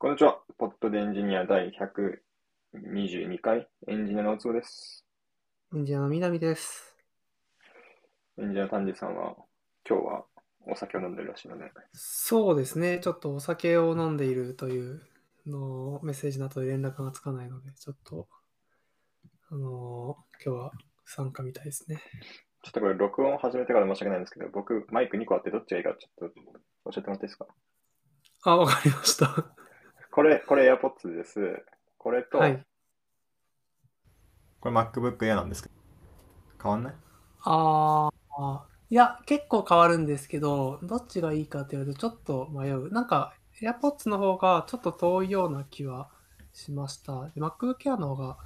こんにちは。ポッドでエンジニア第122回、エンジニアのおつぼです。エンジニアの南です。エンジニアの丹治さんは、今日はお酒を飲んでるらしいので、そうですね。ちょっとお酒を飲んでいるというのをメッセージの後で連絡がつかないので、ちょっと、あのー今日は不参加みたいですね。ちょっとこれ録音を始めてから申し訳ないんですけど、僕、マイク2個あってどっちがいいかちょっと教えてもらっていいですか？あ、わかりました。これ、これ AirPods です。これと、はい。これ MacBook Air なんですけど、変わんない？あー、いや、結構変わるんですけど、どっちがいいかって言われるとちょっと迷う。なんか、AirPods の方がちょっと遠いような気はしました。で MacBook Air の方が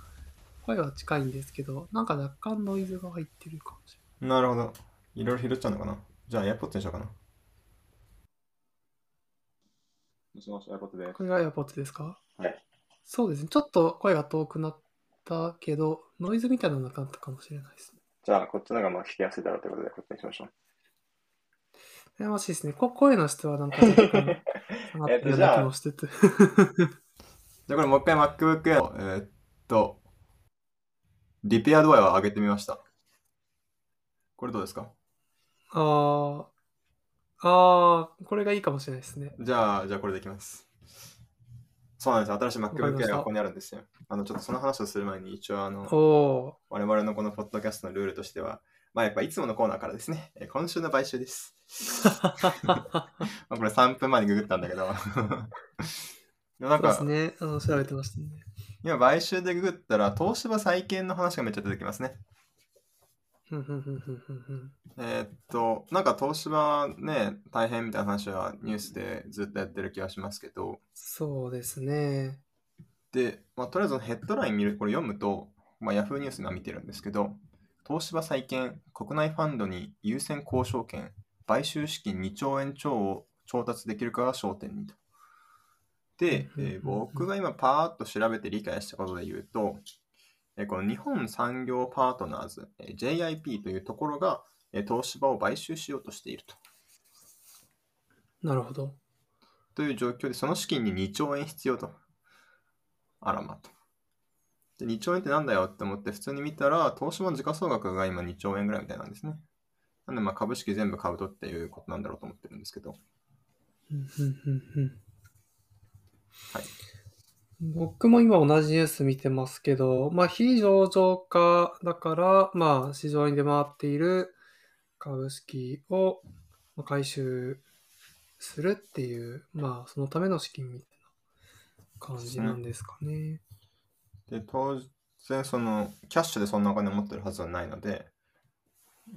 声は近いんですけど、なんか若干ノイズが入ってるかもしれない。なるほど。いろいろ拾っちゃうのかな？じゃあ AirPods にしようかな。もしもし AirPods です。これが AirPods ですか？はい。そうですね。ちょっと声が遠くなったけど、ノイズみたいなのなかったかもしれないですね。じゃあ、こっちの方がまあ聞きやすいだろうということで、こっちにしましょう。悩ましいですね。こ声の質はなんか若干下がってるような気もしてて。じゃあこれもう一回 MacBook Air の、えーっと、リペア度合いを上げてみました。これどうですか？あー、あー、これがいいかもしれないですね。じゃあ、じゃあこれでいきます。そうなんです。新しい MacBook Air たがここにあるんですよ。あの、ちょっとその話をする前に一応あの、我々のこのポッドキャストのルールとしては、まあやっぱいつものコーナーからですね、え ー今週の買収です。まあこれ3分前にググったんだけど。なんかそうです、ね。あの調べてましたね。今買収でググったら、東芝再建の話がめっちゃ出てきますね。えーっと、なんか東芝ね、大変みたいな話はニュースでずっとやってる気がしますけど、そうですね。で、まあ、とりあえずヘッドライン見る、これ読むと、まあ、Yahoo ニュース今見てるんですけど、東芝再建、国内ファンドに優先交渉権、買収資金2兆円超を調達できるかが焦点にと。で、えー僕が今パーッと調べて理解したことで言うと、えーこの日本産業パートナーズ、えー JIP というところが、えー東芝を買収しようとしていると。なるほど。という状況で、その資金に2兆円必要と。あらまと。で、2兆円ってなんだよって思って普通に見たら、東芝の時価総額が今2兆円ぐらいみたいなんですね。なんで、まあ株式全部買うとっていうことなんだろうと思ってるんですけど。はい。僕も今同じニュース見てますけど、まあ、非上場化だから、まあ、市場に出回っている株式をま回収するっていう、まあ、そのための資金みたいな感じなんですかね。で、当然、その、キャッシュでそんなお金を持ってるはずはないので、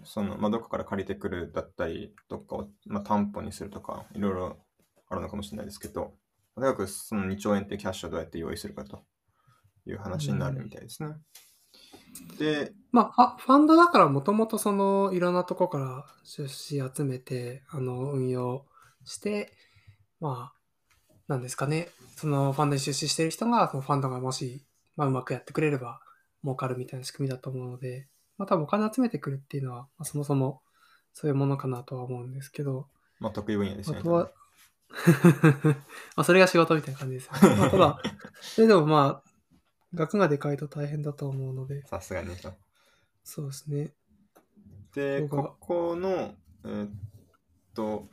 その、まあ、どこから借りてくるだったり、どっかを、まあ、担保にするとか、いろいろあるのかもしれないですけど、とにかくその2兆円ってキャッシュをどうやって用意するかという話になるみたいですね。で、まあ、ファンドだからもともとそのいろんなとこから出資集めて、あの、運用して、まあ、なんですかね、そのファンドに出資してる人が、そのファンドがもし、まあ、うまくやってくれれば儲かるみたいな仕組みだと思うので、まあ、多分お金集めてくるっていうのは、まあ、そもそもそういうものかなとは思うんですけど、まあ、得意分野ですよね。あとは、まあ、それが仕事みたいな感じですよね。まあ、ただ、それでもまあ、額がでかいと大変だと思うので、さすがにと。そうですね。で、ここの、えーっと、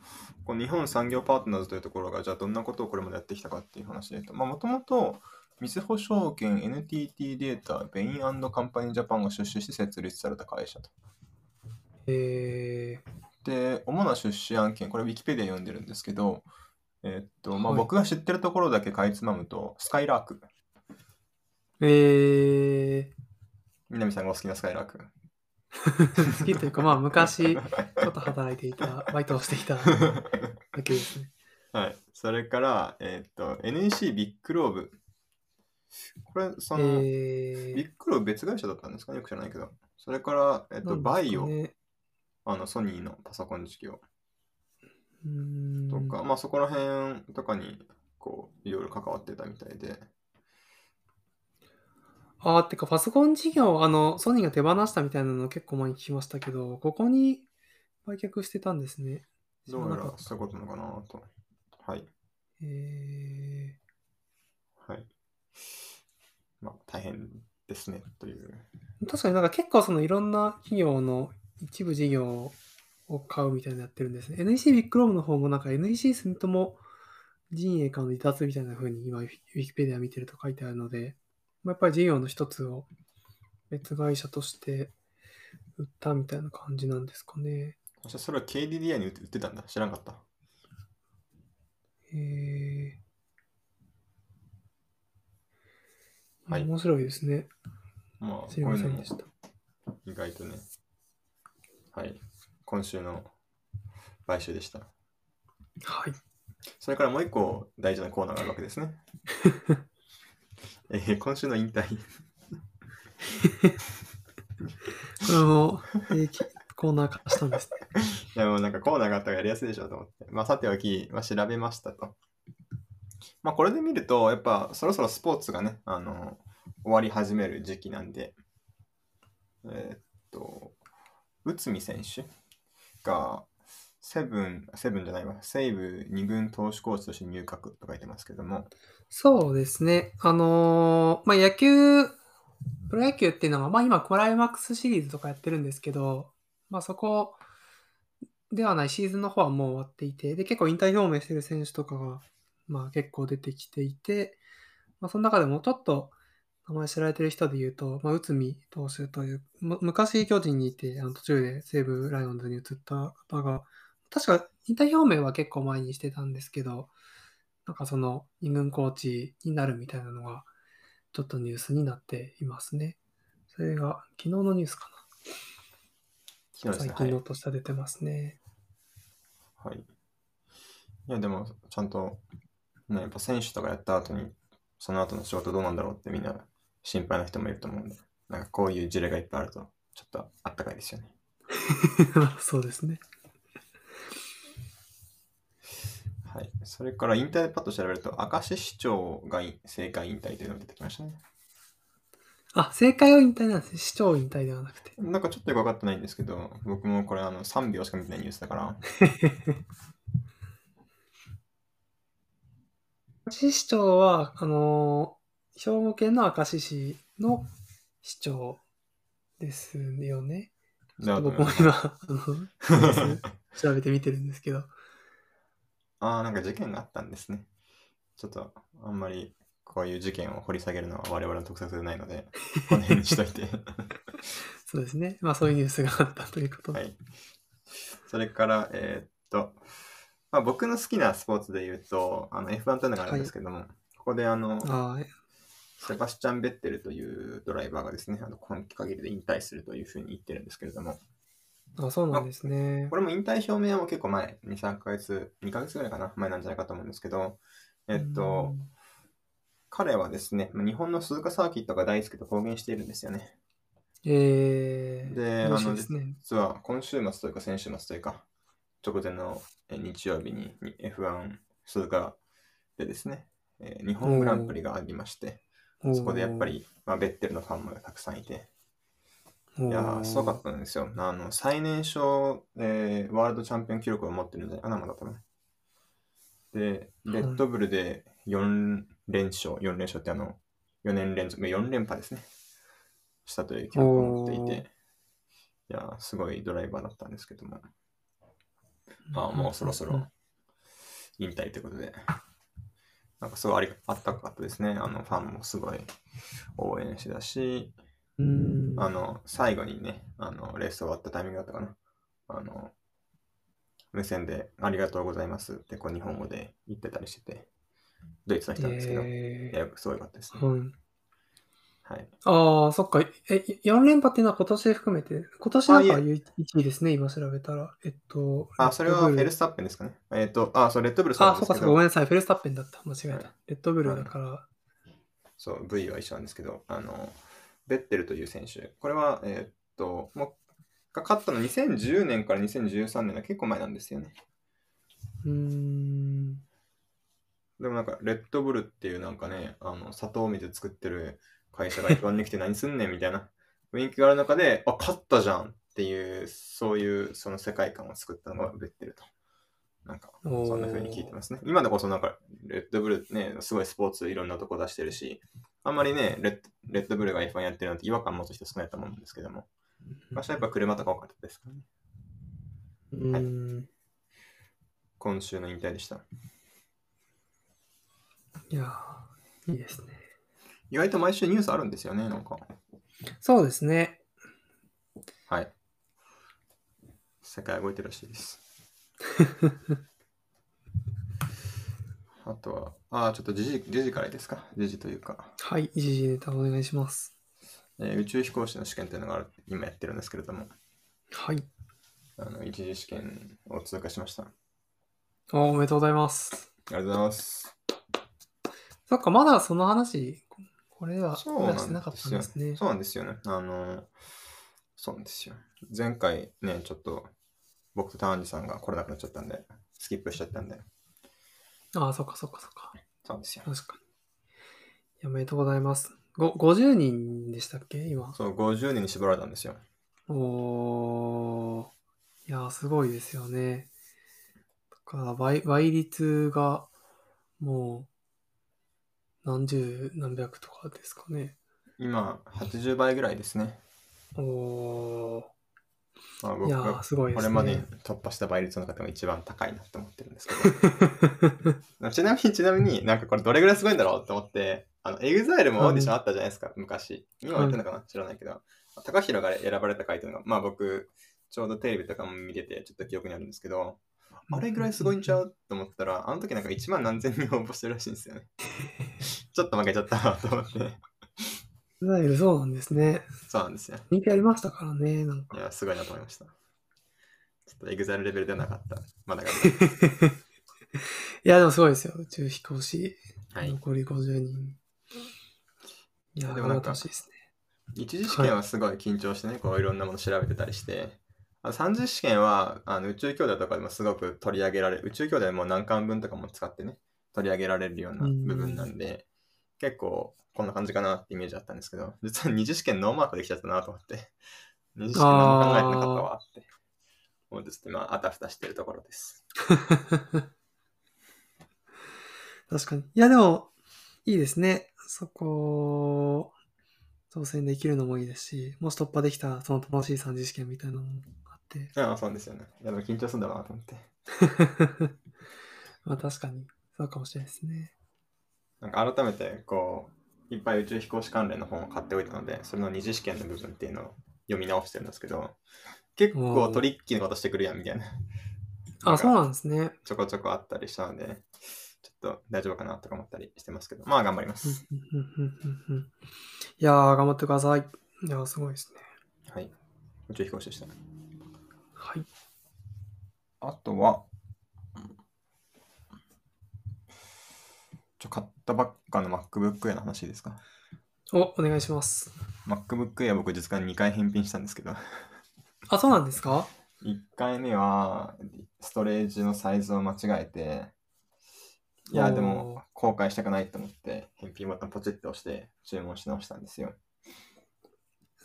この日本産業パートナーズというところが、じゃあどんなことをこれまでやってきたかっていう話で言うと、まあ、もともと、みずほ証券、NTT データ、ベインカンパニージャパンが出資して設立された会社と。えで、主な出資案件、これウィキペディア読んでるんですけど、えーっと、まあ、はい僕が知ってるところだけかいつまむと、すかいらーく。ー、え南さんがお好きなすかいらーく。ー、好きというか、まあ、昔、ちょっと働いていた、バイトをしていただけですね。はい。それから、えーっと、NEC BIGLOBE。これ、その、えビッグローブ別会社だったんですかね？よく知らないけど。それから、えっー、と、バイオ、ね、あの、ソニーのパソコン事業とか、まあそこら辺とかに、こう、いろいろ関わってたみたいで。ああ、てかパソコン事業、あの、ソニーが手放したみたいなの結構前に聞きましたけど、ここに売却してたんですね。どうやらそういうことなのかなと。はい。えー、はい。まあ、大変ですね、という。確かになんか結構そのいろんな企業の一部事業を買うみたいなのやってるんですね。NEC ビッグロームの方もなんか NEC 住友陣営からの離脱みたいな風に今ウィキペディア見てると書いてあるので、まあやっぱり事業の一つを別会社として売ったみたいな感じなんですかね。それは KDDI に売って売ってたんだ。知らんかった。えー、はい面白いですね。まあ、すいませんでした。意外とね。はい。今週の買収でした。はい。それからもう一個大事なコーナーがあるわけですね。えー今週の引退。これも、えーきコーナー化したんですね。いやもうなんかコーナーがあったらやりやすいでしょうと思って。まあさておき、まあ、調べましたと。まあこれで見ると、やっぱそろそろスポーツがね、あの、終わり始める時期なんで、えーっと、内海選手が、セブン、セブンじゃないわ、西武二軍投手コーチとして入閣と書いてますけども、そうですね。あのーまあ、野球、プロ野球っていうのは、まあ今、クライマックスシリーズとかやってるんですけど、まあそこではない。シーズンの方はもう終わっていて、で、結構引退表明してる選手とかが、まあ結構出てきていて、まあその中でもちょっと名前知られてる人で言うと、まあ内海投手という、む昔巨人にいて、あの途中で西武ライオンズに移った方が、確か引退表明は結構前にしてたんですけど、なんかその二軍コーチになるみたいなのが、ちょっとニュースになっていますね。それが昨日のニュースかな。昨日ですね最近のとして出てますね。はい。いや、でも、ちゃんと、ね、やっぱ選手とかやった後に、その後の仕事どうなんだろうってみんな心配な人もいると思うんで、なんかこういう事例がいっぱいあると、ちょっとあったかいですよね。そうですね。はい。それからインターネットパッと調べると、明石市長がい政界引退というのが出てきましたね。あ、正解は引退なんですね。市長引退ではなくて。なんかちょっとよく分かってないんですけど、僕もこれあの3秒しか見てないニュースだから、明石市長は、あのー兵庫県の明石市の市長ですよね。ちょっと僕も今、調べてみてるんですけど。ああ、なんか事件があったんですね。ちょっとあんまりこういう事件を掘り下げるのは我々の特色でないので、この辺にしといて。そうですね。まあそういうニュースがあったということで。はい。それから、えーっと、まあ、僕の好きなスポーツで言うと、あの F1 というのがあるんですけども、ここであの、あセバスチャン・ベッテルというドライバーがですね、あの今季限りで引退するというふうに言ってるんですけれども、あ、そうなんですねこ。れも引退表明はもう結構前、2、3ヶ月、2ヶ月ぐらいかな、前なんじゃないかと思うんですけど、えっと、彼はですね、まあ日本の鈴鹿サーキットが大好きと公言しているんですよね。えー、であのね。実は今週末というか先週末というか、直前のえ日曜日にに F1 鈴鹿でですね、えー日本グランプリがありまして、そこでやっぱり、まあ、ベッテルのファンもたくさんいて、いやー、すごかったんですよ。あの最年少、えーワールドチャンピオン記録を持ってるんじゃないかな、まだ多分。で、レッドブルで4連勝、4連勝ってあの、4年連続、4連覇ですね。したという記録を持っていて、いやー、すごいドライバーだったんですけども、まあ、もうそろそろ引退ということで、なんかすごいありあったかったですね。あの、ファンもすごい応援してたし、うん。あの、最後にね、あの、レース終わったタイミングだったかな。あの、無線でありがとうございますってこう日本語で言ってたりしてて、ドイツの人なんですけど、いえや、すごい良かったですね。ーはいはい。ああ、そっか。え、4連覇っていうのは今年含めて、今年なんかあい1位ですね、今調べたら。えっと、あ、それはフェルススタッペンですかね。えっ、と、あ、そう、レッドブルそうなあ、そっかごめんなさい。フェルスタッペンだった。間違えた。はいレッドブルだから。そう、V は一緒なんですけど、あの、ベッテルという選手、これは、えっ、と、もう、が勝ったの2010年から2013年の結構前なんですよね。うーん。でもなんか、レッドブルっていうなんかね、あの、砂糖水作ってる会社が F1 に来て何すんねんみたいな雰囲気がある中で、あ、勝ったじゃんっていう、そういうその世界観を作ったのがベッテルと。なんか、そんな風に聞いてますね。今でこそなんか、レッドブルね、すごいスポーツいろんなとこ出してるし、あんまりね、レッレッドブルが F1 やってるのって違和感持つ人少ないと思うんですけども、私はやっぱ車とか多かったですからね。うーん。今週の引退でした。いやー、いいですね。意外と毎週ニュースあるんですよね、なんか。そうですね。はい。世界動いてるらしいです。あとは、ああ、ちょっと時事時事からいいですか？時事というか、はい、一時ネタお願いします。えー宇宙飛行士の試験というのがある今やってるんですけれども、はい。あの一次試験を通過しました。あおおめでとうございます。りがとうございます。そっか、まだその話、これはそうなんでですすね。よ。そうなんですよね。あの、そうなんですよ。前回ね、ちょっと僕とターンジさんが来れなくなっちゃったんで、スキップしちゃったんで、ああ、そっかそっかそっか。そうですよ。確かに。いや、おめでとうございます。ご50人でしたっけ今？そう、50人に絞られたんですよ。おー。いや、すごいですよね。だから倍、倍率が、もう、何十何百とかですかね。今、80倍ぐらいですね。おー。まあ、僕がー、すごいですね。これまでに突破した倍率の中でも一番高いなって思ってるんですけど。ちなみに、ちなみになんかこれどれぐらいすごいんだろうって思って、あの、 EXILE もオーディションあったじゃないですか、昔。今やってんのかな知らないけど。高弘が選ばれた回というのが、まあ僕、ちょうどテレビとかも見てて、ちょっと記憶にあるんですけど、あれぐらいすごいんちゃう？と思ったら、あの時なんか1万何千人応募してるらしいんですよね。ちょっと負けちゃったわと思って。いわゆるそうなんですね。そうなんですよ。人気ありましたからね、なんか。いや、すごいなと思いました。ちょっとエグザイルレベルではなかった。まだ頑張る。いや、でもすごいですよ。宇宙飛行士、はい。残り50人。いや、でもなんかしいですね。一次試験はすごい緊張してね、こういろんなもの調べてたりして、三次試験はあの宇宙兄弟とかでもすごく取り上げられる、宇宙兄弟も何巻分とかも使ってね、取り上げられるような部分なんで、結構こんな感じかなってイメージあったんですけど、実は二次試験ノーマークできちゃったなと思って、二次試験何も考えてなかったわって、もうちょっと今、あたふたしてるところです。確かに。いや、でも、いいですね。そこ、当選できるのもいいですし、もし突破できたら、その楽しい三次試験みたいなのもあ。ああ、そうですよね。いや、でも緊張するんだろうなと思って。まあ確かに、そうかもしれないですね。なんか改めてこういっぱい宇宙飛行士関連の本を買っておいたのでそれの二次試験の部分っていうのを読み直してるんですけど結構トリッキーなことしてくるやんみたいなあ、そうなんですね。ちょこちょこあったりしたのでちょっと大丈夫かなとか思ったりしてますけどまあ頑張りまうんすいやー、頑張ってください。いやー、すごいですね。はい宇宙飛行士でしたはい。あとはちょ買ったばっかの MacBook Air の話ですか？お、お願いします。MacBook Air 僕実は2回返品したんですけど。あ、そうなんですか？1回目はストレージのサイズを間違えていやでも後悔したくないと思って返品ボタンポチッと押して注文し直したんですよ。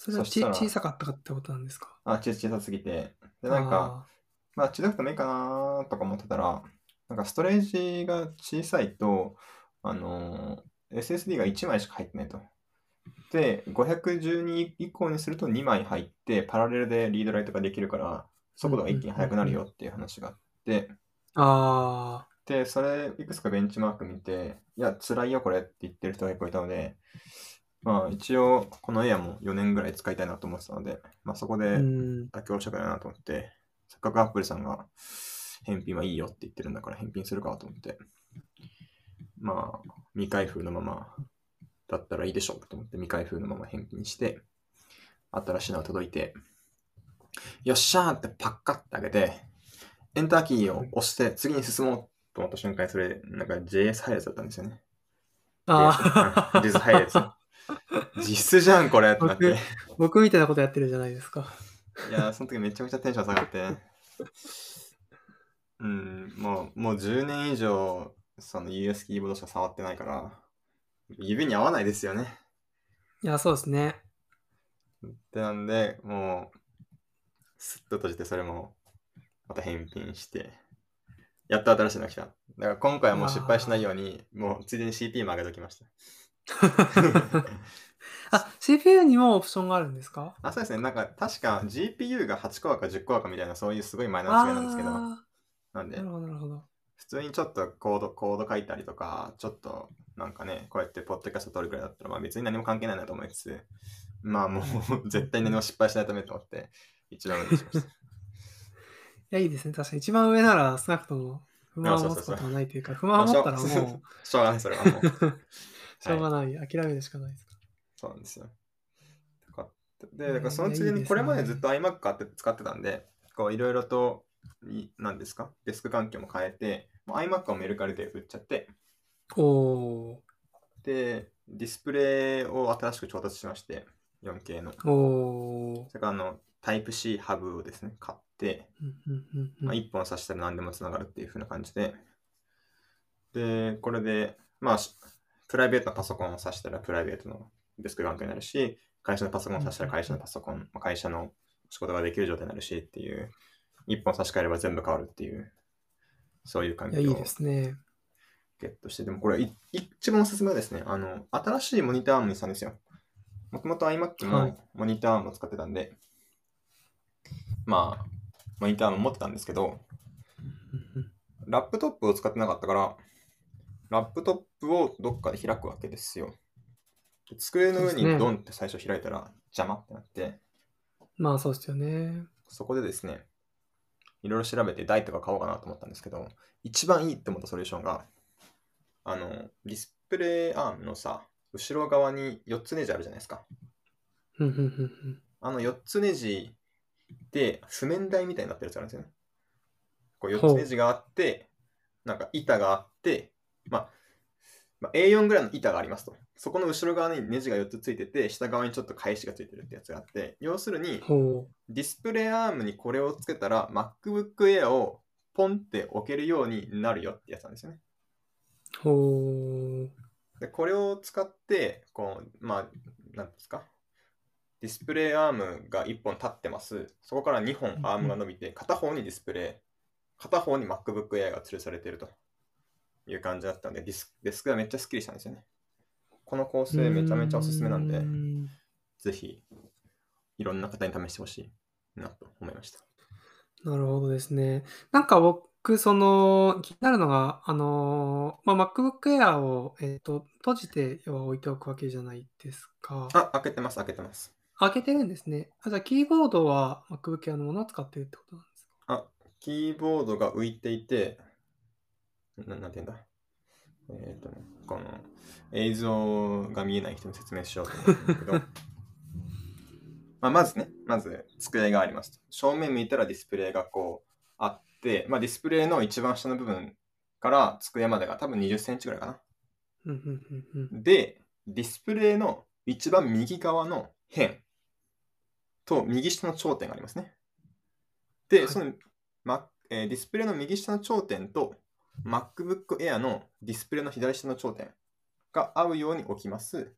それはち小さかったかってことなんですか？あ小さすぎてでなんかまあ小さくてもいいかなとか思ってたらなんかストレージが小さいとあのー SSD が1枚しか入ってないと。で512以降にすると2枚入ってパラレルでリードライトができるから速度が一気に速くなるよっていう話があって。ああで、それ、いくつかベンチマーク見て、いや、辛いよ、これって言ってる人が結構いたので、まあ、一応、このエアも4年ぐらい使いたいなと思ってたので、まあ、そこー、でうん。妥協したくないなと思って、せっかくアップルさんが返品はいいよって言ってるんだから返品するかと思って、まあ、未開封のままだったらいいでしょうと思って未開封のまま返品して、新しいのが届いて、よっしゃーってパッカって開けて、エンターキーを押して次に進もうと思った瞬間にそれ、なんか JS 配列だったんですよね。ああ JS 配列。実質じゃん、これってなって。僕みたいなことやってるじゃないですか。いやー、その時めちゃくちゃテンション下がって。うん、もう、もう10年以上、その US キーボードしか触ってないから、指に合わないですよね。いや、そうですね。ってなんで、もう、スッと閉じて、それも、また返品して、やっと新しいの来た。だから今回はもう失敗しないように、もうついでに CP も上げときました。あ、CPU にもオプションがあるんですか？あ、そうですね。なんか、確か GPU が8コアか10コアかみたいな、そういうすごいマイナーな違いなんですけど、あなんでーなる、ほど、なるほど。普通にちょっとコード、コード書いたりとか、ちょっと、なんかね、こうやってポッドキャスト撮るくらいだったら、まあ別に何も関係ないなと思いつつ、まあもう 絶対何も失敗しないためと思って、一番上にしました。いや、いいですね。確かに一番上なら少なくとも不満を持つことはないというか、不満を持ったらもう、しょうがない、それはもう。しょうがない。諦めるしかないですかそうなんですよ。で、だからその次にこれまでずっと iMac 買って使ってたんで、こういろいろと、いなんですか？デスク環境も変えて、iMac をメルカリで売っちゃって、おー。で、ディスプレイを新しく調達しまして、4K の。おー。それからあの、タイプ C ハブをですね、買って、まあ、1本挿したら何でもつながるっていう風な感じで、で、これで、まあ、しプライベートなパソコンを挿したらプライベートのデスク環境になるし、会社のパソコンを挿したら会社のパソコン、まあ会社の仕事ができる状態になるしっていう、1本差し替えれば全部変わるっていう、そういう環境をいですね。ゲットして、でもこれい一番おすすめはですね、あの、新しいモニターアームにしたんですよ。もともと iMac はいもモニターアームを使ってたんで、まあ、モニターアーム持ってたんですけど、ラップトップを使ってなかったから、ラップトップをどっかで開くわけですよ。で机の上にドンって最初開いたら邪魔ってなって、まあ、そうですよね。そこでですね、いろいろ調べて台とか買おうかなと思ったんですけど、一番いいって思ったソリューションが、あの、ディスプレイアームのさ、後ろ側に4つネジあるじゃないですか。あの4つネジで譜面台みたいになってるやつがあるんですよね。こう4つネジがあって、なんか板があって、まあ、まあ、A4 ぐらいの板がありますと。そこの後ろ側にネジが4つついてて、下側にちょっと返しがついてるってやつがあって、要するに、ほディスプレイアームにこれをつけたら MacBook Air をポンって置けるようになるよってやつなんですよね。で、これを使って、こう、まあ、なんですか。ディスプレイアームが1本立ってます。そこから2本アームが伸びて、片方にディスプレイ、片方に MacBook Air が吊るされているという感じだったんで、ディスデスクがめっちゃスッキリしたんですよね。この構成めちゃめちゃおすすめなんでんぜひ、いろんな方に試してほしいなと思いました。なるほどですね。なんか僕、その、気になるのが、あの、まあ、MacBook Air を、えっと、閉じて要は置いておくわけじゃないですか。あ、開けてます、開けてます。開けてるんですね。あじゃあ、キーボードは MacBook Air のものを使ってるってことなんですか？あ、キーボードが浮いていて、ななんて言うんだ？えっ、とね、この映像が見えない人に説明しようと思うんだけど、まあ、まずね、まず机がありますと。正面見たらディスプレイがこうあって、まあ、ディスプレイの一番下の部分から机までが多分20センチぐらいかな。で、ディスプレイの一番右側の辺と右下の頂点がありますね。で、はいその、まえーディスプレイの右下の頂点と MacBook Air のディスプレイの左下の頂点が合うように置きます。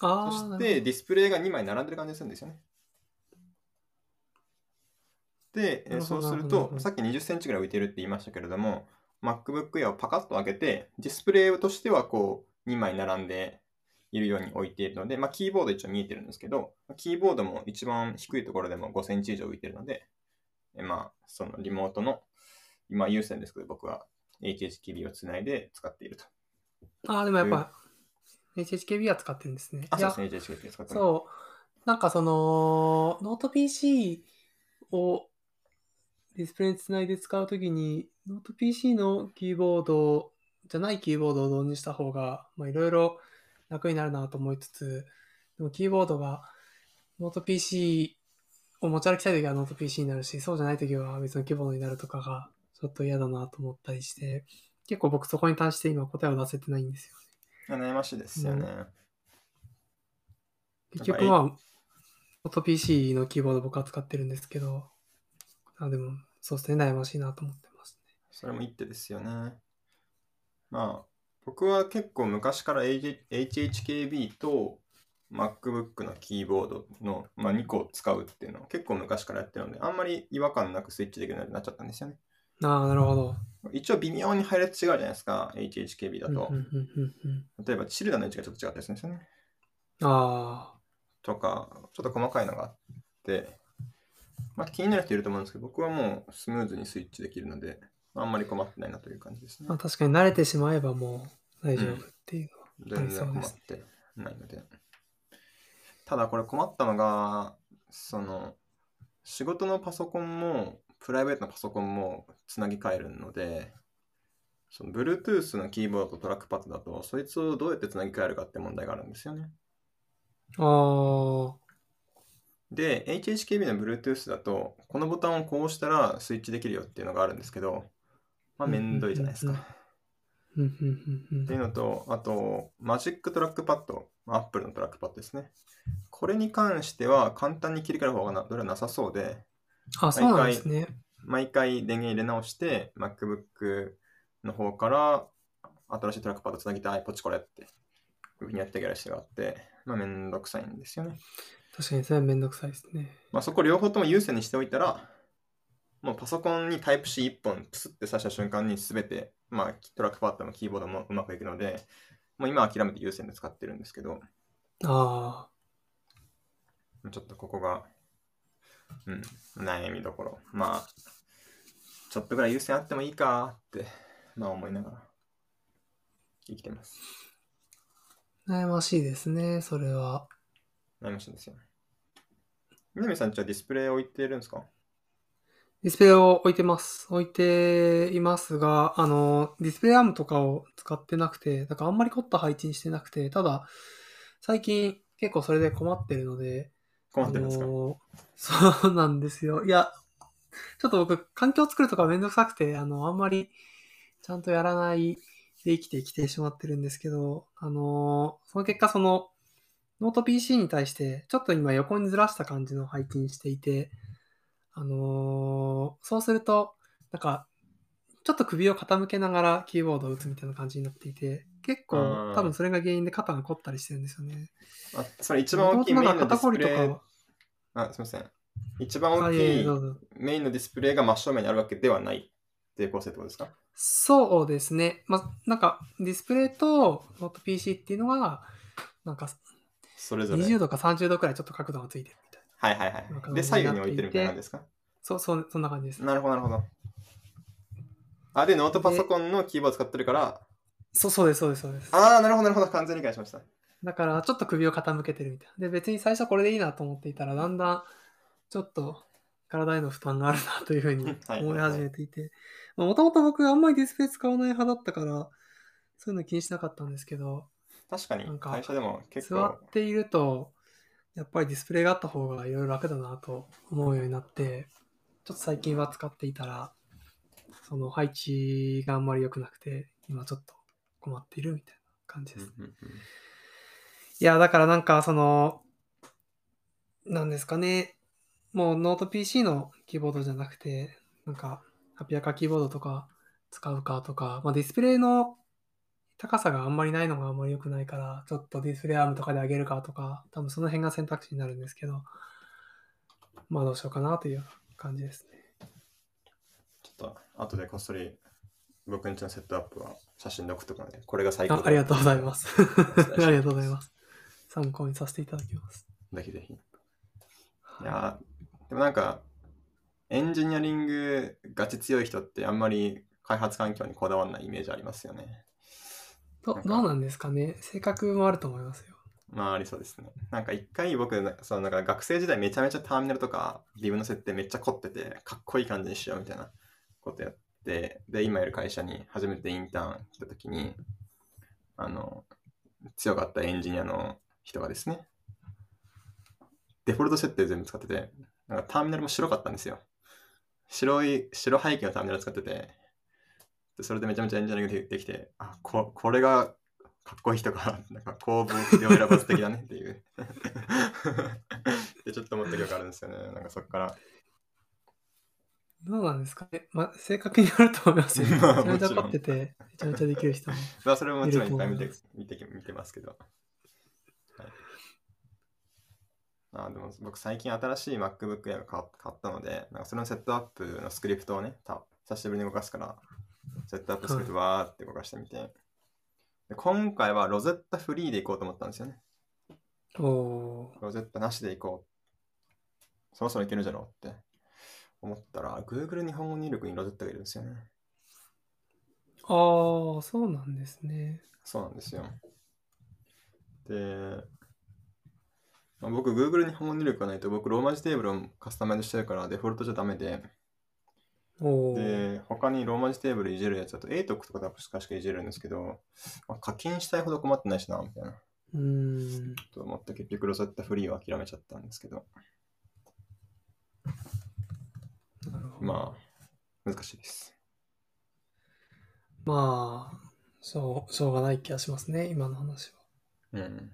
そしてディスプレイが2枚並んでる感じがするんですよね。で、えそうするとさっき20センチぐらい浮いてるって言いましたけれども、MacBook Air をパカッと開けて、ディスプレイとしてはこう2枚並んでいるように置いているので、まあ、キーボード一応見えてるんですけど、キーボードも一番低いところでも5センチ以上浮いてるので、えまあ、そのリモートの、今有線ですけど、僕は HHKB をつないで使っていると。ああ、でもやっぱ、HHKB は使ってるんですね。あ、そうですね、HHKB 使ってます。そう。なんかその、ノート PC をディスプレイにつないで使うときに、ノート PC のキーボードじゃないキーボードを導入した方が、まあいろいろ楽になるなと思いつつ、でもキーボードがノート PC を持ち歩きたいときはノート PC になるし、そうじゃないときは別のキーボードになるとかがちょっと嫌だなと思ったりして、結構僕そこに対して今答えを出せてないんですよね。悩ましいですよね。結局まあ、ノート PC のキーボード僕は使ってるんですけど、あでも、そうですね、悩ましいなと思ってますね。それも一手ですよね。まあ、僕は結構昔から HHKB と MacBook のキーボードの、まあ、2個使うっていうのを結構昔からやってるので、あんまり違和感なくスイッチできるようになっちゃったんですよね。ああ、なるほど。一応微妙に配列違うじゃないですか、HHKB だと。うんうんうんうんうん例えば、チルダの位置がちょっと違ったりするんですよね。あとか、ちょっと細かいのがあって、まあ、気になる人いると思うんですけど、僕はもうスムーズにスイッチできるので、あんまり困ってないなという感じですねーまあ。確かに慣れてしまえばもう大丈夫っていうのはあ全然困ってないので。ただこれ困ったのが、その、仕事のパソコンも、プライベートのパソコンもつなぎ替えるので、その Bluetooth のキーボードとトラックパッドだと、そいつをどうやってつなぎ替えるかって問題があるんですよね。あで、HHKB の Bluetooth だと、このボタンをこう押したらスイッチできるよっていうのがあるんですけど、まあ、めんどいじゃないですか。っていうのと、あと、マジックトラックパッド、Apple のトラックパッドですね。これに関しては簡単に切り替える方がなどれはなさそうで、あ、そうなんですね。毎回電源入れ直して、MacBook の方から新しいトラックパッドつなぎたい、ポチこれって、いうふうにやってあげる必要があって、まあめんどくさいんですよね。確かにそれはめんどくさいですね。まあそこ両方とも優先にしておいたら、もうパソコンにタイプ C1 本プスって刺した瞬間に全て、まあトラックパッドもキーボードもうまくいくので、もう今は諦めて優先で使ってるんですけど、あちょっとここが、うん、悩みどころ。まあ、ちょっとぐらい優先あってもいいかって、まあ思いながら生きてます。あ、悩ましいですね、それは。悩ましいんですよ。南さんちはディスプレイ置いてるんですか？ディスプレイを置いてます。置いていますが、あの、ディスプレイアームとかを使ってなくて、だからあんまり凝った配置にしてなくて、ただ、最近結構それで困ってるので、困ってるんですか、あのそうなんですよ。いや、ちょっと僕、環境を作るとかめんどくさくて、あの、あんまりちゃんとやらないで生きてきてしまってるんですけど、あの、その結果、その、ノート PC に対して、ちょっと今横にずらした感じの配置にしていて、あのそうすると、なんか、ちょっと首を傾けながらキーボードを打つみたいな感じになっていて、結構多分それが原因で肩が凝ったりしてるんですよね。あそれ一番大きいメインのディスプレイか。あ、すみません。一番大きいメインのディスプレイが真正面にあるわけではないっていう構成ってことですか？そうですね。まあ、なんかディスプレイとノート PC っていうのは、なんかそれぞれ。20度か30度くらいちょっと角度がついてるみたいな。はいはいはい。で、左右に置いてるみたいなんですか？そう、そう、そんな感じです。なるほどなるほど。あ、で、ノートパソコンのキーボード使ってるから、そう、そうです、そうです、そうです。ああ、なるほどなるほど。完全に理解しました。だから、ちょっと首を傾けてるみたいな。で、別に最初これでいいなと思っていたら、だんだん、ちょっと、体への負担があるなというふうにはい思い始めていて、もともと僕あんまりディスプレイ使わない派だったから、そういうの気にしなかったんですけど、確かに会社でも結座構っていると、やっぱりディスプレイがあった方がいろいろ楽だなと思うようになって、ちょっと最近は使っていたら、その配置があんまり良くなくて、今ちょっと困っているみたいな感じです。うんうんうんいや、だからなんかその、なんですかね、もうノート PC のキーボードじゃなくて、なんか、ハピアカキーボードとか使うかとか、まあ、ディスプレイの高さがあんまりないのがあんまり良くないから、ちょっとディスプレイアームとかで上げるかとか、多分その辺が選択肢になるんですけど、まあどうしようかなという感じですね。ちょっと後でこっそり僕んちのセットアップは写真で送っとくので、これが最高だあありがとうございます。ありがとうございます。参考にさせていただきます。ぜひぜひ。いやーでもなんか、エンジニアリングガチ強い人ってあんまり開発環境にこだわらないイメージありますよね。どどうなんですかね性格もあると思いますよ。まあありそうですね。なんか一回僕、なそのなんか学生時代めちゃめちゃターミナルとかビブの設定めっちゃ凝ってて、かっこいい感じにしようみたいなことやって、で、今いる会社に初めてインターン来た時に、あの、強かったエンジニアの人がですね、デフォルト設定全部使ってて、なんかターミナルも白かったんですよ。白い、白背景のターミナル使ってて、でそれでめちゃめちゃエンジニアリングでできて、あ、ここれがかっこいい人が、なんか工房で選ばず的だねっていう。で、ちょっと思った記憶あるんですよね。なんかそっから。どうなんですか？ねまあ、性格によると思いますよ。めちまあゃめちゃもちろん凝ってて、めちゃめちゃできる人も。まあ、それももちろんいっぱい見て見て見てますけど。はい、あでも僕最近新しい MacBook Air 買買ったので、なんかそれのセットアップのスクリプトをね、た久しぶりに動かすから、セットアップスクリプトわーって動かしてみて、で今回は Rosetta フリーでいこうと思ったんですよね。おおこれは絶対なしでいこう。そろそろいけるじゃろうって思ったら、Google 日本語入力に Rosetta がいるんですよね。ー。ああ、そうなんですね。そうなんですよ。で、まあ、僕、Google 日本語入力がないと、僕、ローマ字テーブルをカスタマイズしてるから、デフォルトじゃダメで。で、他にローマ字テーブルいじるやつだと、A とクとか確かいじるんですけど、まあ、課金したいほど困ってないしな、みたいな。うーん。と思って、結局 Rosetta フリーは諦めちゃったんですけど、なるほど。まあ、難しいです。まあ、しょうしょうがない気がしますね、今の話は。うん。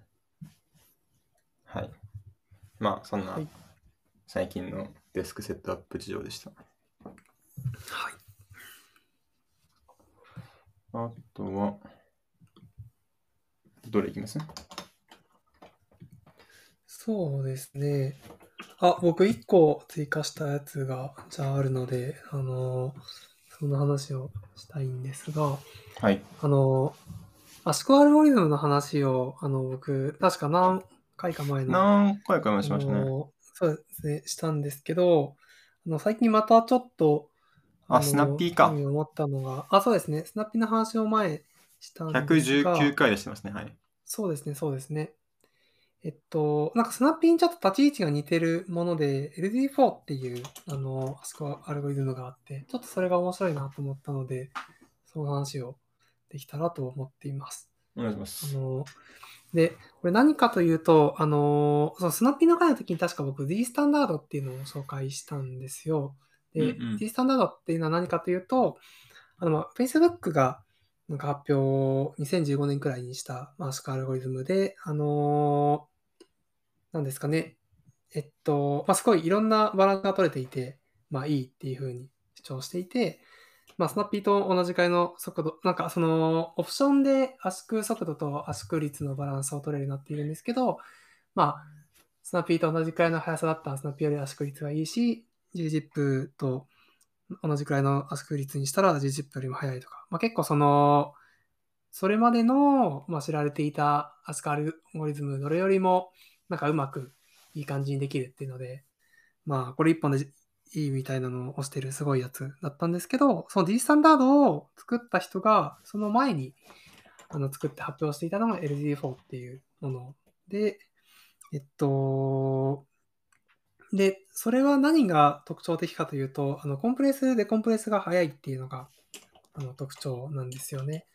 はい。まあ、そんなはい最近のデスクセットアップ事情でした。はい。あとは、どれいきます？そうですね。あ、僕1個追加したやつが、じゃああるので、あの、その話をしたいんですが、はい。あの、圧縮アルゴリズムの話を、あの、僕、確か何回か前の、何回か話しましたね。あのそうですね、したんですけど、あの最近またちょっと、のあスナッピーか興味を持ったのが、あ、そうですね、スナッピーの話を前したんですが、119回でしてますね。はい。そうですね、そうですね。えっと、なんかスナッピーにちょっと立ち位置が似てるもので、LD4 っていう、あの、あそこアルゴリズムがあって、ちょっとそれが面白いなと思ったので、その話をできたらと思っています。お願いします。あの、で、これ何かというと、あの、そのスナッピーの回の時に確か僕 D スタンダードっていうのを紹介したんですよ。で、うんうん D スタンダードっていうのは何かというと、あの、まあ Facebook がなんか発表を2015年くらいにしたマスクアルゴリズムで、あのなんですかね。えっと、まあ、すごいいろんなバランスが取れていて、まあいいっていうふうに主張していて、まあ、スナッピーと同じくらいの速度、なんかそのオプションで圧縮速度と圧縮率のバランスを取れるようになっているんですけど、まあ、スナッピーと同じくらいの速さだったらスナッピーより圧縮率がいいし、GZIP と同じくらいの圧縮率にしたら GZIP よりも速いとか、まあ、結構その、それまでの、まあ、知られていた圧縮アルゴリズムどれよりもなんかうまくいい感じにできるっていうので、まあ、これ一本でいいみたいなのを押してるすごいやつだったんですけど、その D スタンダードを作った人が、その前にあの作って発表していたのが LD4 っていうもので、えっと、で、それは何が特徴的かというと、あのコンプレス、デコンプレスが早いっていうのがあの特徴なんですよね。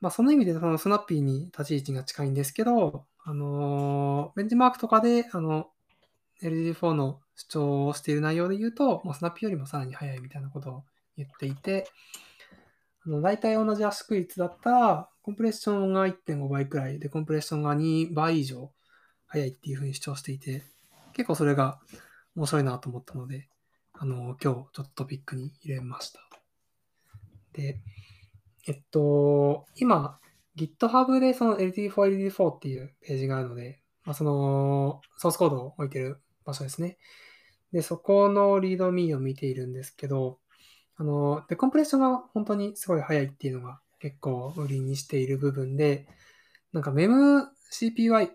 まあ、その意味でそのスナッピーに立ち位置が近いんですけど、あのベンチマークとかであの LG4 の主張をしている内容で言うと、もうスナッピーよりもさらに速いみたいなことを言っていて、あの大体同じ圧縮率だったら、コンプレッションが1.5倍くらいで、コンプレッションが2倍以上速いっていうふうに主張していて、結構それが面白いなと思ったので、あの、今日ちょっとトピックに入れました。で、えっと、今、GitHub でその LD4、LD4 っていうページがあるので、まあ、そのソースコードを置いてる場所ですね。で、そこのリードミーを見ているんですけど、あの、デコンプレッションが本当にすごい速いっていうのが結構売りにしている部分で、なんか MemCPY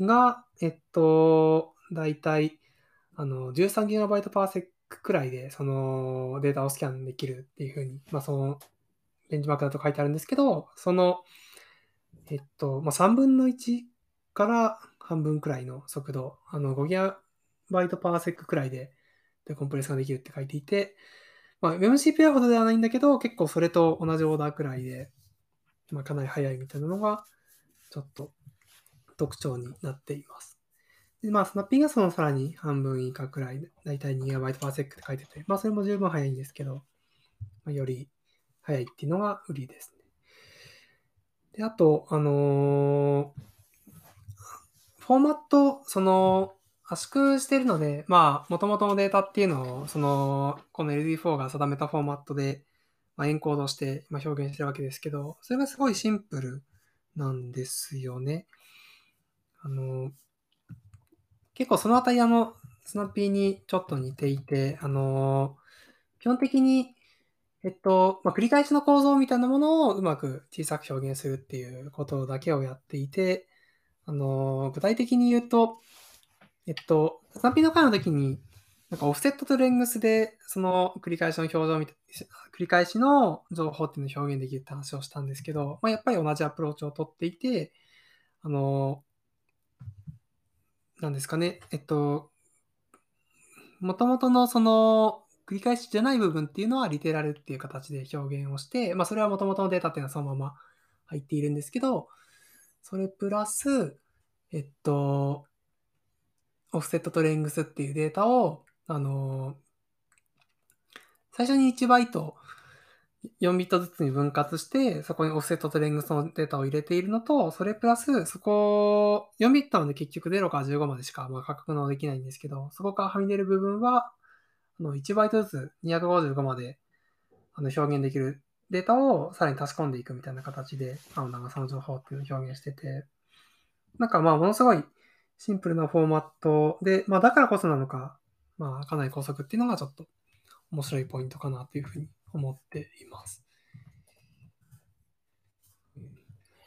が、えっと、だいたいあの 13GB パーセックくらいでそのデータをスキャンできるっていうふうに、まあそのベンチマークだと書いてあるんですけど、その、えっと、まあ、3分の1から半分くらいの速度、あの 5GB パーセックくらいでデコンプレスができるって書いていて、まあ、MCPI ほどではないんだけど、結構それと同じオーダーくらいで、まあ、かなり速いみたいなのが、ちょっと特徴になっています。で、まあ、スナッピーがそのさらに半分以下くらい、だいたい 2GB パーセックって書いてて、まあ、それも十分速いんですけど、まあ、より速いっていうのが売りですね。で、あと、あのーフォーマット、その、圧縮してるので、まあ、元々のデータっていうのを、その、この LD4 が定めたフォーマットで、まあ、エンコードして、まあ、表現してるわけですけど、それがすごいシンプルなんですよね。あの、結構そのあたり、あの、スナッピーにちょっと似ていて、あの、基本的に、えっと、まあ、繰り返しの構造みたいなものをうまく小さく表現するっていうことだけをやっていて、あのー具体的に言うと、えっと、スナピの回の時に、なんかオフセットとレングスで、その繰り返しの表情を見て、繰り返しの情報っていうのを表現できるって話をしたんですけど、まあ、やっぱり同じアプローチを取っていて、あのーなんですかね、えっと、もともとのその繰り返しじゃない部分っていうのはリテラルっていう形で表現をして、まあそれはもともとのデータっていうのはそのまま入っているんですけど、それプラス、えっと、オフセットとレングスっていうデータを、あの最初に1バイト4ビットずつに分割して、そこにオフセットとレングスのデータを入れているのと、それプラス、そこ、4ビットなので結局0から15までしか、まあ、価格のできないんですけど、そこからはみ出る部分は、の1バイトずつ255まであの表現できるデータをさらに足し込んでいくみたいな形で、あの長さの情報っていうのを表現してて、なんかまあ、ものすごいシンプルなフォーマットで、まあ、だからこそなのか、まあ、かなり高速っていうのがちょっと面白いポイントかなというふうに思っています。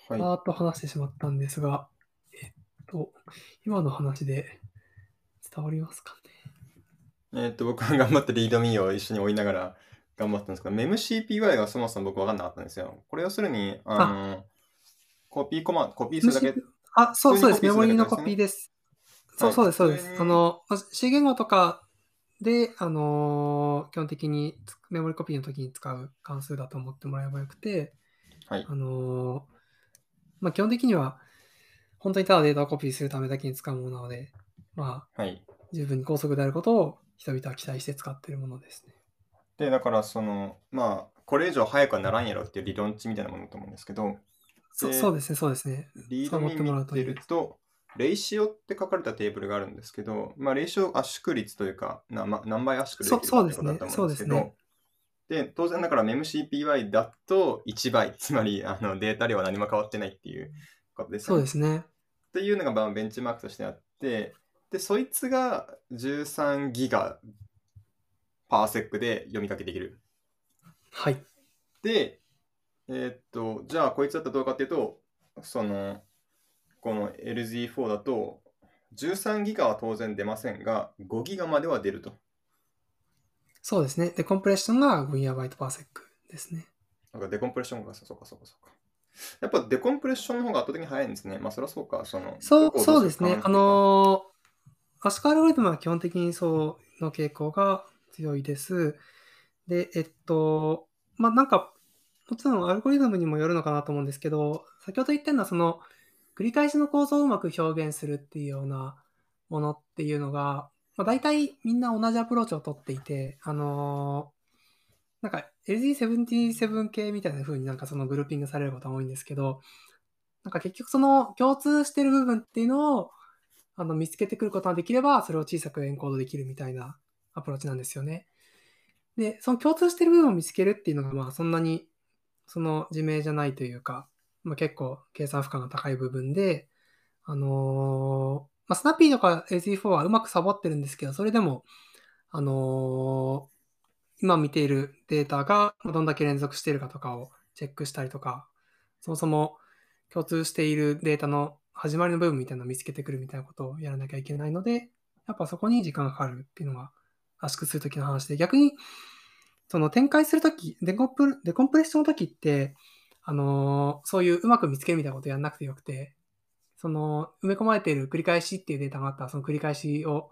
はい。パーッと話してしまったんですが、えっと、今の話で伝わりますかね？えーっと、僕は頑張ってリードミーを一緒に追いながら頑張ったんですけど、MEMCPY がそもそも僕分かんなかったんですよ。これ要するに、あの、コピーコマ、コピーするだけ。あ、そうそうです。メモリのコピーです。そうはいそうです、そうです。あの、C 言語とかで、あのー基本的につメモリコピーの時に使う関数だと思ってもらえばよくて、はいあ。のーまあ、基本的には、本当にただデータをコピーするためだけに使うものなので、まあ、はい。十分に高速であることを人々は期待して使っているものですね。で、だから、その、まあ、これ以上早くはならんやろっていう理論値みたいなものだと思うんですけど、そでそうですね、そうですね。リード見てると、レイシオって書かれたテーブルがあるんですけど、まあ、レイシオ圧縮率というか、なま、何倍圧縮できるかってことだと思うんですけど、で当然だから MEMCPY だと1倍、つまりあのデータ量は何も変わってないっていうことですよね。そうですね。っていうのがまあベンチマークとしてあって、で、そいつが13ギガパーセックで読み書きできる。はい。で、えーっと、じゃあこいつだったらどうかっていうと、その、この LZ4 だと、13ギガは当然出ませんが、5ギガまでは出ると。そうですね。で、コンプレッションが 5GB パーセックですね。なんかデコンプレッションがそうかそうかそうか。やっぱデコンプレッションの方が圧倒的に早いんですね。まあそりゃそうか。そのそう、そうですね。あのー、アシカアルゴリズムは基本的にそうの傾向が強いです。で、えっと、まあ、なんか、もちろんアルゴリズムにもよるのかなと思うんですけど、先ほど言ったような、その、繰り返しの構造をうまく表現するっていうようなものっていうのが、まあ、大体みんな同じアプローチをとっていて、あのーなんか LG77 系みたいな風になんかそのグルーピングされることが多いんですけど、なんか結局その共通してる部分っていうのをあの見つけてくることができれば、それを小さくエンコードできるみたいなアプローチなんですよね。で、その共通してる部分を見つけるっていうのが、まあそんなにその自明じゃないというか、まあ、結構計算負荷が高い部分で、あのーまあ、スナッピーとか AZ4 はうまくサボってるんですけど、それでも、あのー今見ているデータがどんだけ連続しているかとかをチェックしたりとか、そもそも共通しているデータの始まりの部分みたいなのを見つけてくるみたいなことをやらなきゃいけないので、やっぱそこに時間がかかるっていうのが圧縮するときの話で、逆にその展開するとき、デコンプデコンプレッションのときって、あのーそういううまく見つけるみたいなことやんなくてよくて、その埋め込まれている繰り返しっていうデータがあったら、その繰り返しを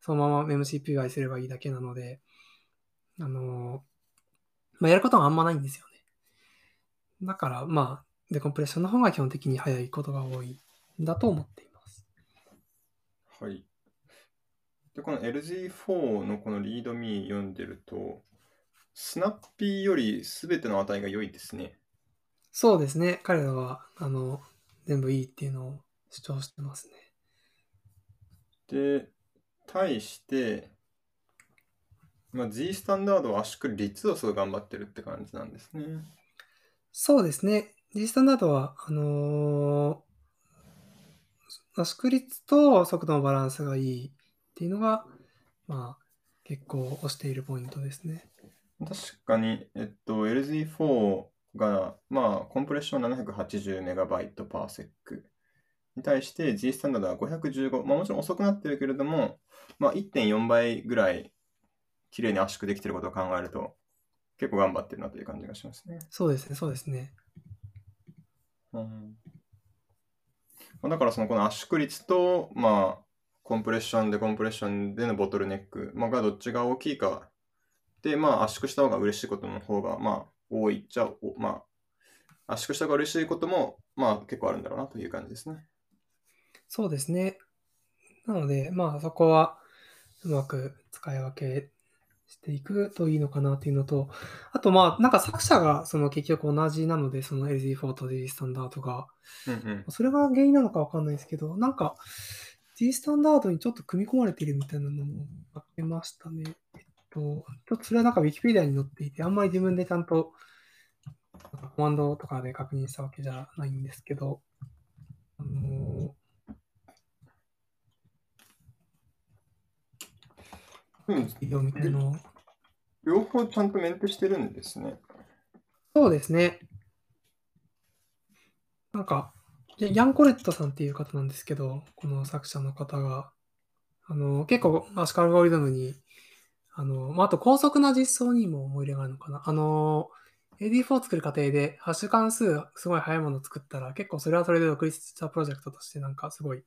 そのまま MCPY すればいいだけなので、あのーまあ、やることがあんまないんですよね。だから、まあ、デコンプレッションの方が基本的に早いことが多いだと思っています。はい。で、この LZ4 のこのリードミー読んでると、スナッピーより全ての値が良いですね。そうですね。彼らは、あの、全部いいっていうのを主張してますね。で、対して、まあ、G スタンダードは圧縮率をすごい頑張ってるって感じなんですね。そうですね。G スタンダードは、あの縮率と速度のバランスがいいっていうのが、まあ、結構推しているポイントですね。確かに、えっと、LZ4 が、まあ、コンプレッション 780MB パーセックに対して G スタンダードは515、まあ、もちろん遅くなってるけれども、まあ、1.4倍ぐらい綺麗に圧縮できてることを考えると、結構頑張ってるなという感じがしますね。そうですね、そうですね。うんまあだからそのこの圧縮率と、まあ、コンプレッションでコンプレッションでのボトルネック、まあ、がどっちが大きいかで、まあ、圧縮した方が嬉しいことの方が、まあ、多いっちゃ、おまあ、圧縮した方が嬉しいことも、まあ、結構あるんだろうなという感じですね。そうですね。なので、まあそこはうまく使い分けしていくといいのかなっていうのと、あとまあなんか作者がその結局同じなので、その LZ4 と D スタンダードが、うんうん。それが原因なのかわかんないですけど、なんか D スタンダードにちょっと組み込まれているみたいなのもありましたね。えっと、ちょっとそれはなんか Wikipedia に載っていて、あんまり自分でちゃんとコマンドとかで確認したわけじゃないんですけど、あのうん、企業みたいなのを両方ちゃんとメンテしてるんですね。そうですね。なんか、やヤンコレットさんっていう方なんですけど、この作者の方が、あの、結構、アシカルゴリズムに、あの、まあ、あと高速な実装にも思い入れがあるのかな。あの、AD4 を作る過程で、ハッシュ関数すごい速いものを作ったら、結構それはそれで独立したプロジェクトとしてなんかすごい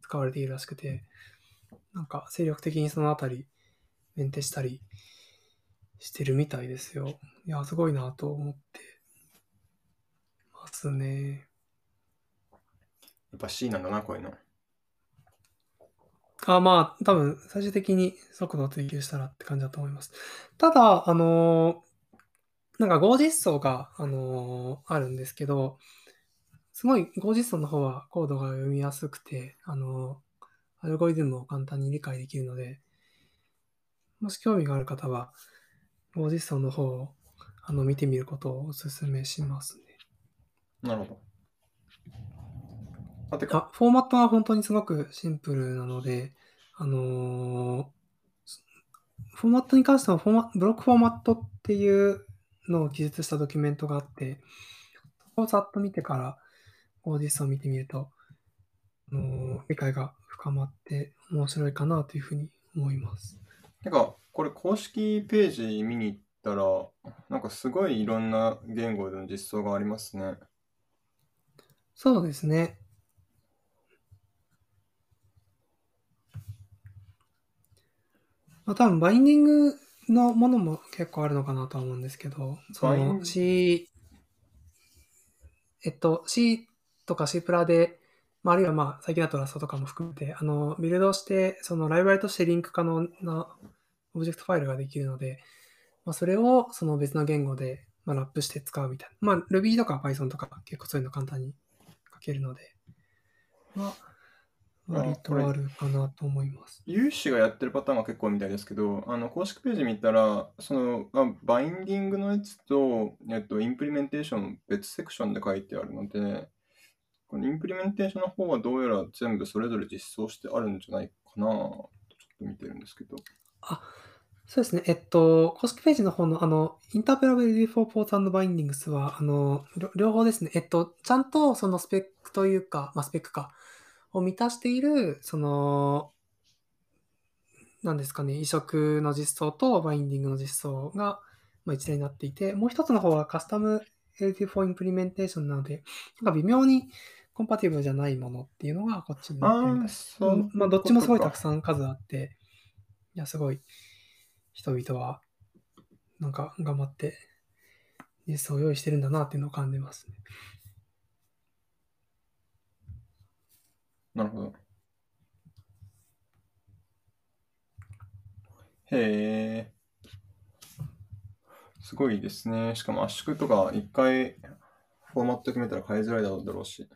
使われているらしくて、なんか精力的にそのあたり、メンテしたりしてるみたいですよ。いや、すごいなと思ってますね。やっぱ C なんだな、こういうの。あまあ、多分、最終的に速度を追求したらって感じだと思います。ただ、あのーなんか合実装が、あのーあるんですけど、すごい合実装の方はコードが読みやすくて、あのーアルゴリズムを簡単に理解できるので、もし興味がある方は、合実装の方をあの見てみることをお勧めしますね。なるほど。あ、てか、あ、フォーマットは本当にすごくシンプルなので、あのーフォーマットに関してはフォーマブロックフォーマットっていうのを記述したドキュメントがあって、そこをざっと見てから、オーディスを見てみると、あのー理解が深まって面白いかなというふうに思います。てか、これ公式ページ見に行ったら、なんかすごいいろんな言語での実装がありますね。そうですね。まあ、多分バインディングのものも結構あるのかなとは思うんですけど、その C、えっと、C とか C プラで、まあ、あるいはまあ、最近だと Rust とかも含めて、あの、ビルドして、そのライブラリとしてリンク可能なオブジェクトファイルができるので、まあ、それをその別の言語で、まあ、ラップして使うみたいな。まあ、Ruby とか Python とか結構そういうの簡単に書けるので、まあ、割とあるかなと思います。有志がやってるパターンが結構みたいですけど、あの公式ページ見たら、そのあバインディングのやつと、えっと、インプリメンテーション別セクションで書いてあるので、このインプリメンテーションの方はどうやら全部それぞれ実装してあるんじゃないかなとちょっと見てるんですけど。あそうですね。えっと、公式ページの方の、あの、 Interoperability for ports and bindings は、あの、両方ですね。えっと、ちゃんとそのスペックというか、まあ、スペックか、を満たしている、その、なんですかね、移植の実装とバインディングの実装が、まあ、一例になっていて、もう一つの方はカスタム LT4 インプリメンテーションなので、なんか微妙にコンパティブルじゃないものっていうのがこっちになってるまあ、どっちもすごいたくん。さん数あって、いや、すごい、人々は、なんか頑張って、実装を用意してるんだなっていうのを感じますね。なるほど。へえ。すごいですね。しかも圧縮とか一回フォーマット決めたら変えづらいだろうし。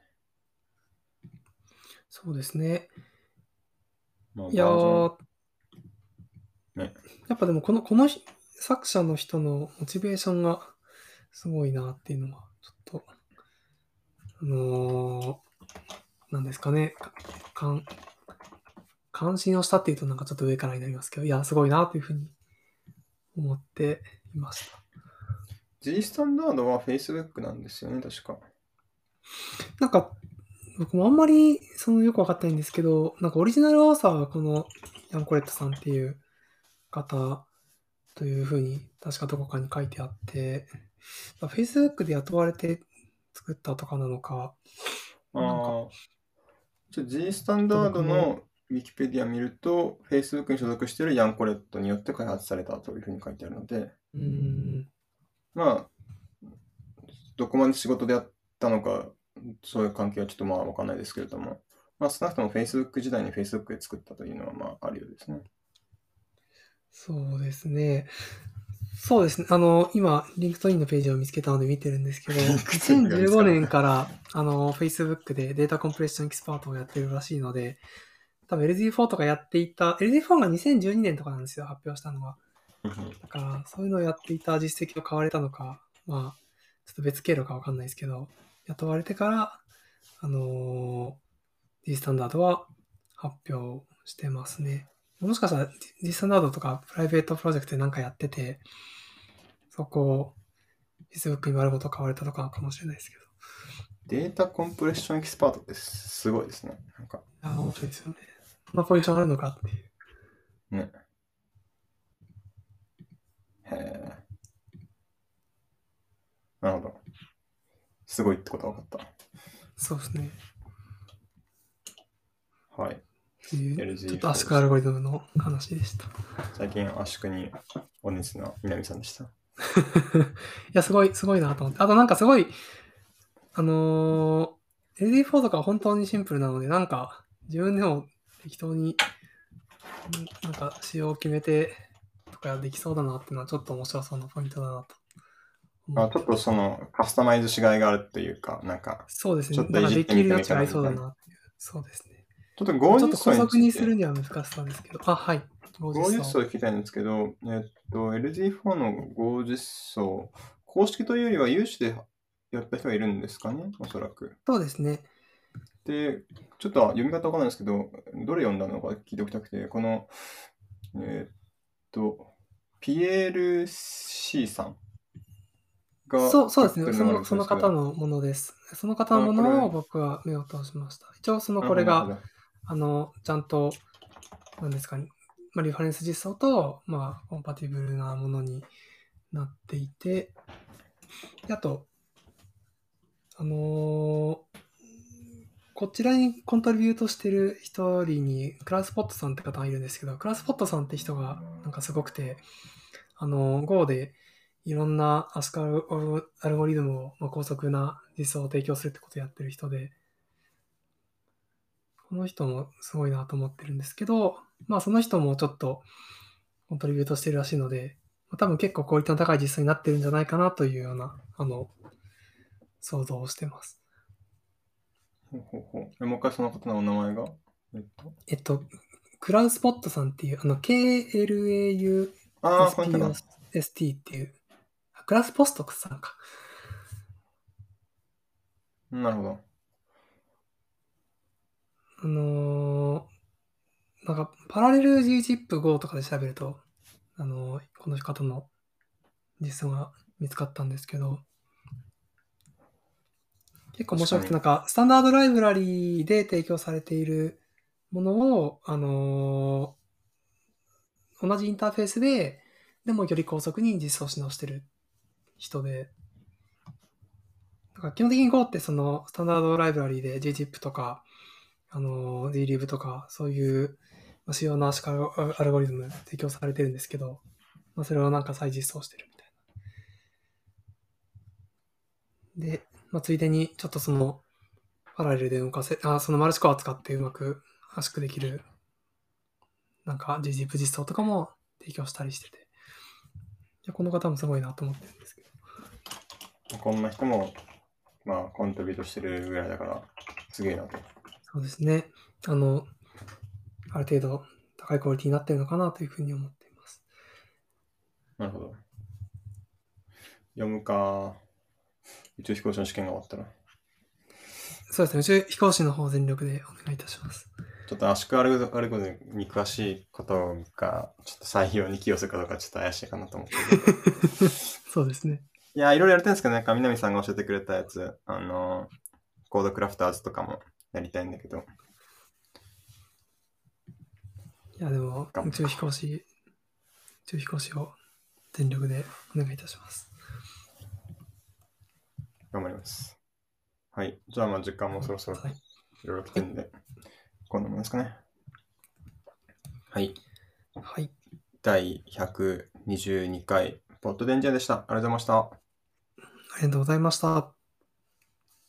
そうですね。まあ、いやバーねやっぱでもこの、このひ作者の人のモチベーションがすごいなっていうのは、ちょっと、あのーなんですかね、かか関心をしたっていうとなんかちょっと上からになりますけど、いや、すごいなというふうに思っていました。G スタンダードは Facebook なんですよね、確か。なんか、僕もあんまり、そのよくわかってないんですけど、なんかオリジナルオーサーはこのヤンコレットさんっていう方というふうに確かどこかに書いてあって、まあ Facebook で雇われて作ったとかなのか、ああ。じゃあ G スタンダードのウィキペディア見ると、Facebook に所属しているヤンコレットによって開発されたというふうに書いてあるので、うーん、まあ、どこまで仕事でやったのか、そういう関係はちょっとまあわかんないですけれども、まあ少なくとも Facebook 時代に Facebook で作ったというのはまああるようですね。そうですね。そうですね。あの、今、 LinkedIn のページを見つけたので見てるんですけど、LinkedIn が見つか2015る年から、あの、Facebook で data compression expert をやってるらしいので、多分 LD4 とかやっていた、LD4 が2012年とかなんですよ、発表したのは。だから、そういうのをやっていた実績を買われたのか、まあ、ちょっと別経路かわかんないですけど、雇われてから、あのー、G スタンダードは発表してますね。もしかしたら G スタンダードとかプライベートプロジェクトでなんかやってて、そこを Facebook に丸ごと買われたとかかもしれないですけど。データコンプレッションエキスパートってすごいですね。なんか、いや、面白いですよね。こんなポジションあるのかっていう。ね。へえ。なるほど。すごいってことは分かっそうですね。た。はい。っていうちょっとアシクアルゴリズムの話でした。い最近圧縮にお熱な南さんでした。や、すごい、すごいなと思って。あとなんかすごい、あのー、LD4 とかは本当にシンプルなので、なんか自分でも適当に、んなんか仕様を決めてとかできそうだなっていうのはちょっと面白そうなポイントだなと思あ。ちょっとそのカスタマイズしがいがあるっていうか、なんか、そうですね。ちょっとできる余地がありそうだななっていう。そうですね。ちょっとち50ょっとにするにには難しそうですけど。あ、はい。50層聞きたいんですけど、えっと、LG4 の50層、公式というよりは有志でやった人がいるんですかね、おそらく。そうですね。で、ちょっと読み方わかんないですけど、どれ読んだのか聞いておきたくて、この、えーっと、ピエール C さんがそうそうですね。そのその方のものです。その方のものを僕は目を通しました。一応そのこれが、あの、ちゃんと、なんですかね、まあ、リファレンス実装と、まあ、コンパティブルなものになっていて、であと、あのーこちらにコントリビュートしてる一人に、クラウスポットさんって方がいるんですけど、クラウスポットさんって人がなんかすごくて、あの、Go でいろんなアスカルアルゴリズムを、まあ、高速な実装を提供するってことをやってる人で、この人もすごいなと思ってるんですけど、まあその人もちょっとコントリビュートしてるらしいので、まあ、多分結構クオリティの高い実装になってるんじゃないかなというような、あの、想像をしてます。ほうほうほうえもう一回その方のお名前が？えっと、えっと、クラウスポットさんっていう、あの、だ。っていう、あクラウスポストさんか。なるほど。あのーなんか、パラレル GZIP5 とかで調べると、あのーこの方の実装が見つかったんですけど、結構面白くて、なんか、スタンダードライブラリーで提供されているものを、あのー同じインターフェースで、でもより高速に実装し直してる人で、だから基本的に Go ってそのスタンダードライブラリーで GZIP とか、あの、DLib とか、そういう主要なアルゴアルゴリズム提供されてるんですけど、まあ、それをなんか再実装してるみたいな。で、まあ、ついでにちょっとその、パラレルで動かせ、あ、そのマルチコアを使ってうまく圧縮できる、なんか GZIP 実装とかも提供したりしてて、いやこの方もすごいなと思って。こんな人も、まあ、コントリビュートしてるぐらいだから、すげえなと。そうですね。あの、ある程度高いクオリティになってるのかなというふうに思っています。なるほど。読むか。宇宙飛行士の試験が終わったら。そうですね。宇宙飛行士の方全力でお願いいたします。ちょっと圧縮アルゴリズムに詳しいことが、ちょっと採用に寄与するかどうかちょっと怪しいかなと思ってる。そうですね。いや、いろいろやりたいんですけど、なんか南さんが教えてくれたやつ、あの、コードクラフターズとかもやりたいんだけど、いや、でも、宇宙飛行士、宇宙飛行士を全力でお願いいたします。頑張ります。はい。じゃあ、まあ、時間もそろそろはい。いろいろ来てるんで、こんなもんですかね。はい。はい。第122回、ポッドデンジャーでした。ありがとうございました。ありがとうございました。